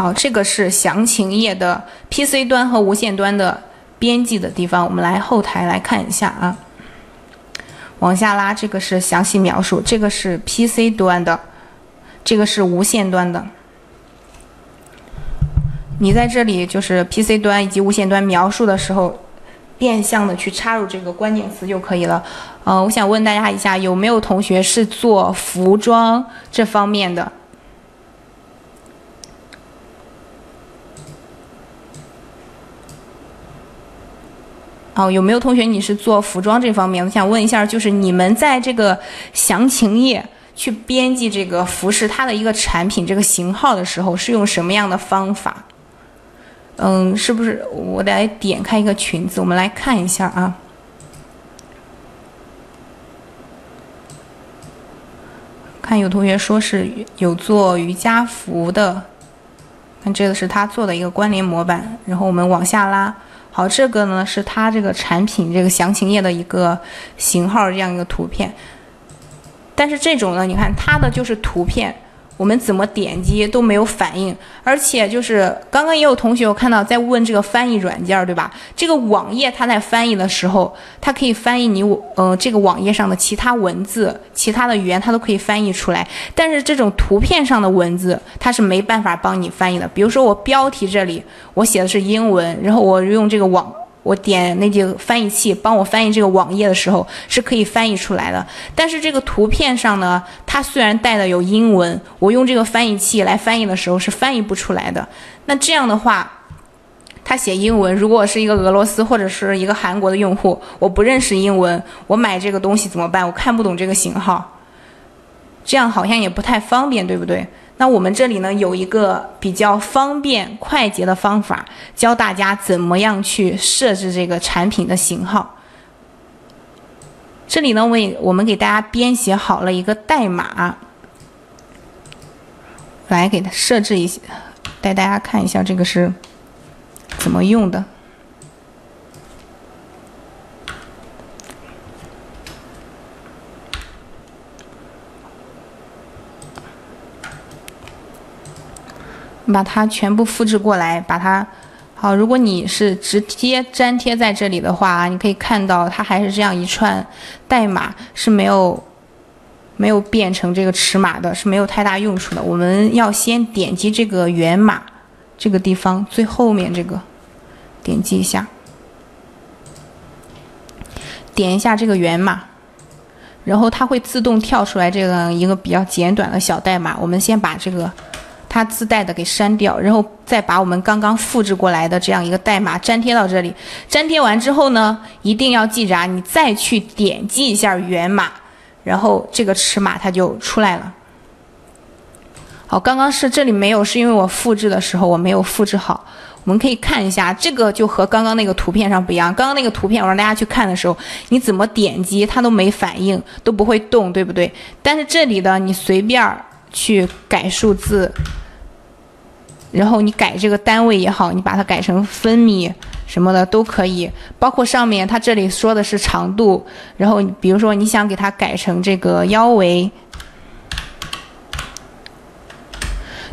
好，这个是详情页的 PC 端和无线端的编辑的地方，我们来后台来看一下啊。往下拉，这个是详细描述，这个是 PC 端的，这个是无线端的。你在这里就是 PC 端以及无线端描述的时候，变相的去插入这个关键词就可以了。呃，我想问大家一下，有没有同学是做服装这方面的？哦，有没有同学你是做服装这方面？我想问一下，就是你们在这个详情页去编辑这个服饰它的一个产品这个型号的时候，是用什么样的方法？嗯，是不是我得点开一个裙子，我们来看一下啊？看有同学说是有做瑜伽服的，看这个是他做的一个关联模板，然后我们往下拉。好，这个呢是它这个产品这个详情页的一个型号这样一个图片，但是这种呢，你看它的就是图片。我们怎么点击都没有反应，而且就是刚刚也有同学我看到在问这个翻译软件，对吧？这个网页它在翻译的时候，它可以翻译你我呃这个网页上的其他文字、其他的语言，它都可以翻译出来。但是这种图片上的文字，它是没办法帮你翻译的。比如说我标题这里我写的是英文，然后我用这个网。我点那个翻译器帮我翻译这个网页的时候，是可以翻译出来的。但是这个图片上呢，它虽然带的有英文，我用这个翻译器来翻译的时候是翻译不出来的。那这样的话，他写英文，如果我是一个俄罗斯或者是一个韩国的用户，我不认识英文，我买这个东西怎么办？我看不懂这个型号，这样好像也不太方便，对不对？那我们这里呢有一个比较方便快捷的方法，教大家怎么样去设置这个产品的型号。这里呢，我我们给大家编写好了一个代码，来给它设置一下，带大家看一下这个是怎么用的。把它全部复制过来，把它好。如果你是直接粘贴在这里的话，你可以看到它还是这样一串代码，是没有没有变成这个尺码的，是没有太大用处的。我们要先点击这个源码这个地方最后面这个，点击一下，点一下这个源码，然后它会自动跳出来这样一个比较简短的小代码。我们先把这个。它自带的给删掉，然后再把我们刚刚复制过来的这样一个代码粘贴到这里。粘贴完之后呢，一定要记着啊，你再去点击一下源码，然后这个尺码它就出来了。好，刚刚是这里没有，是因为我复制的时候我没有复制好。我们可以看一下，这个就和刚刚那个图片上不一样。刚刚那个图片我让大家去看的时候，你怎么点击它都没反应，都不会动，对不对？但是这里的你随便去改数字。然后你改这个单位也好，你把它改成分米什么的都可以，包括上面它这里说的是长度，然后比如说你想给它改成这个腰围，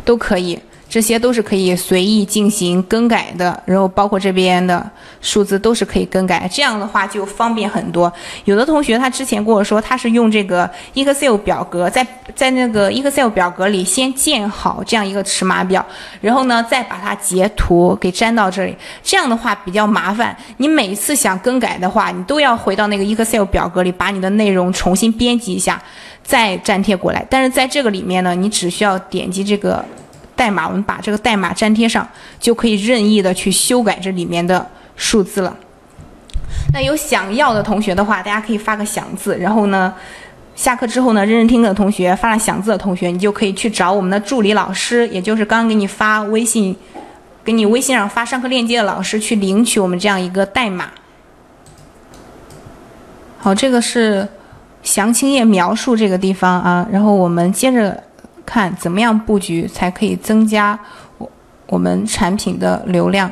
都可以。这些都是可以随意进行更改的，然后包括这边的数字都是可以更改，这样的话就方便很多。有的同学他之前跟我说，他是用这个 Excel 表格，在在那个 Excel 表格里先建好这样一个尺码表，然后呢再把它截图给粘到这里，这样的话比较麻烦。你每一次想更改的话，你都要回到那个 Excel 表格里，把你的内容重新编辑一下，再粘贴过来。但是在这个里面呢，你只需要点击这个。代码，我们把这个代码粘贴上，就可以任意的去修改这里面的数字了。那有想要的同学的话，大家可以发个想字，然后呢，下课之后呢，认真听课的同学发了想字的同学，你就可以去找我们的助理老师，也就是刚刚给你发微信，给你微信上发上课链接的老师去领取我们这样一个代码。好，这个是详情页描述这个地方啊，然后我们接着。看怎么样布局才可以增加我我们产品的流量。